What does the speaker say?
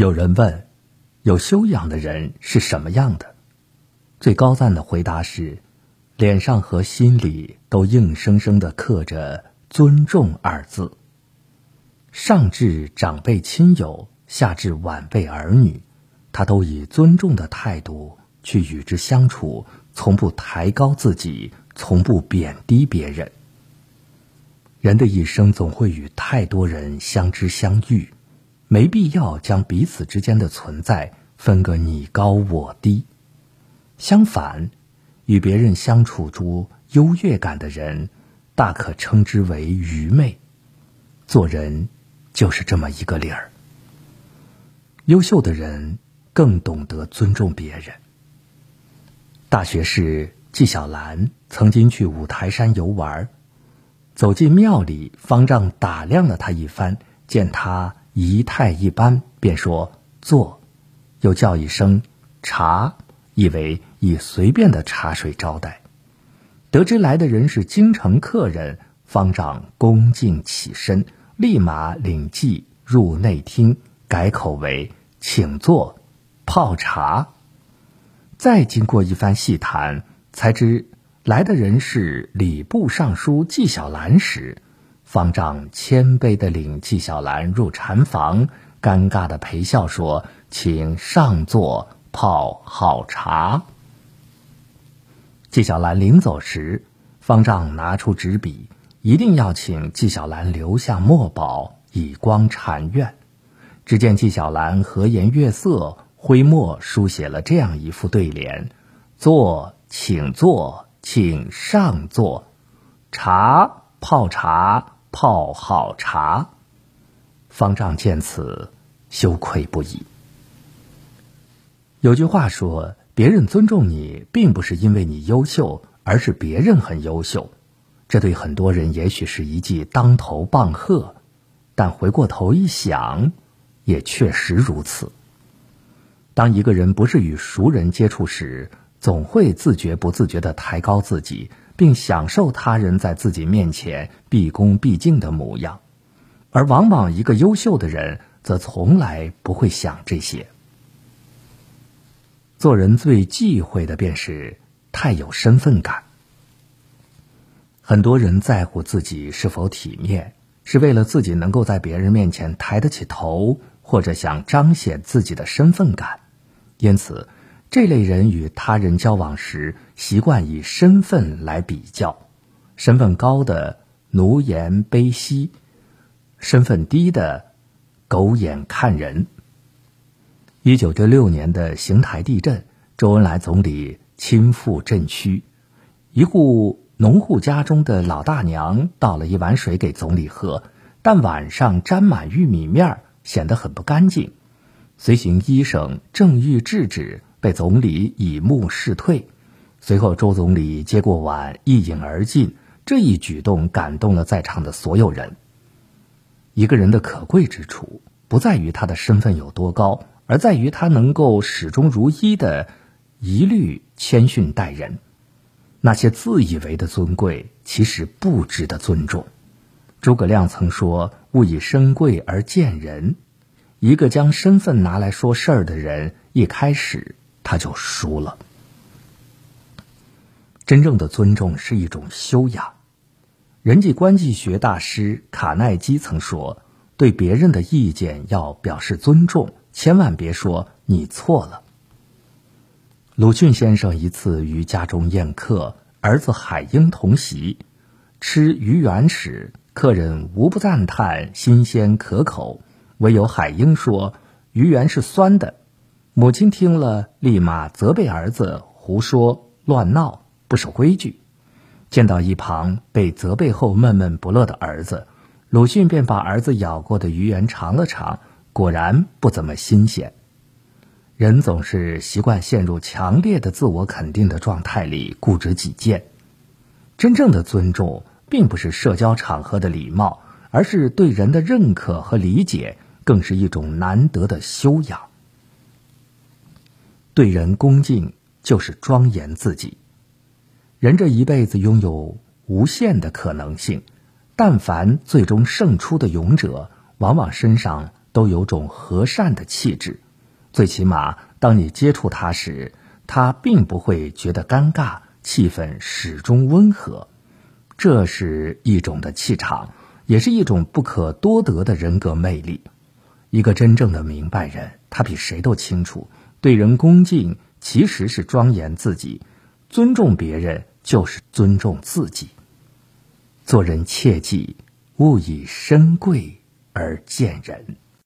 有人问：有修养的人是什么样的？最高赞的回答是：脸上和心里都硬生生的刻着“尊重”二字。上至长辈亲友，下至晚辈儿女，他都以尊重的态度去与之相处，从不抬高自己，从不贬低别人。人的一生总会与太多人相知相遇。没必要将彼此之间的存在分个你高我低。相反，与别人相处出优越感的人，大可称之为愚昧。做人就是这么一个理儿。优秀的人更懂得尊重别人。大学士纪晓岚曾经去五台山游玩，走进庙里，方丈打量了他一番，见他。仪态一般，便说坐，又叫一声茶，以为以随便的茶水招待。得知来的人是京城客人，方丈恭敬起身，立马领记入内厅，改口为请坐，泡茶。再经过一番细谈，才知来的人是礼部尚书纪晓岚时。方丈谦卑的领纪晓岚入禅房，尴尬的陪笑说：“请上座泡好茶。”纪晓岚临走时，方丈拿出纸笔，一定要请纪晓岚留下墨宝，以光禅院。只见纪晓岚和颜悦色，挥墨书写了这样一副对联：“坐，请坐，请上座；茶，泡茶。”泡好茶，方丈见此羞愧不已。有句话说：“别人尊重你，并不是因为你优秀，而是别人很优秀。”这对很多人也许是一记当头棒喝，但回过头一想，也确实如此。当一个人不是与熟人接触时，总会自觉不自觉的抬高自己。并享受他人在自己面前毕恭毕敬的模样，而往往一个优秀的人则从来不会想这些。做人最忌讳的便是太有身份感。很多人在乎自己是否体面，是为了自己能够在别人面前抬得起头，或者想彰显自己的身份感，因此。这类人与他人交往时，习惯以身份来比较，身份高的奴颜卑膝，身份低的狗眼看人。一九六六年的邢台地震，周恩来总理亲赴震区，一户农户家中的老大娘倒了一碗水给总理喝，但碗上沾满玉米面，显得很不干净。随行医生正欲制止。被总理以目示退，随后周总理接过碗一饮而尽。这一举动感动了在场的所有人。一个人的可贵之处，不在于他的身份有多高，而在于他能够始终如一的一律谦逊待人。那些自以为的尊贵，其实不值得尊重。诸葛亮曾说：“勿以身贵而贱人。”一个将身份拿来说事儿的人，一开始。他就输了。真正的尊重是一种修养。人际关系学大师卡耐基曾说：“对别人的意见要表示尊重，千万别说你错了。”鲁迅先生一次于家中宴客，儿子海英同席，吃鱼圆时，客人无不赞叹新鲜可口，唯有海英说：“鱼圆是酸的。”母亲听了，立马责备儿子胡说乱闹，不守规矩。见到一旁被责备后闷闷不乐的儿子，鲁迅便把儿子咬过的鱼圆尝了尝，果然不怎么新鲜。人总是习惯陷入强烈的自我肯定的状态里，固执己见。真正的尊重，并不是社交场合的礼貌，而是对人的认可和理解，更是一种难得的修养。对人恭敬，就是庄严自己。人这一辈子拥有无限的可能性，但凡最终胜出的勇者，往往身上都有种和善的气质。最起码，当你接触他时，他并不会觉得尴尬，气氛始终温和。这是一种的气场，也是一种不可多得的人格魅力。一个真正的明白人，他比谁都清楚，对人恭敬其实是庄严自己，尊重别人就是尊重自己。做人切记，勿以身贵而贱人。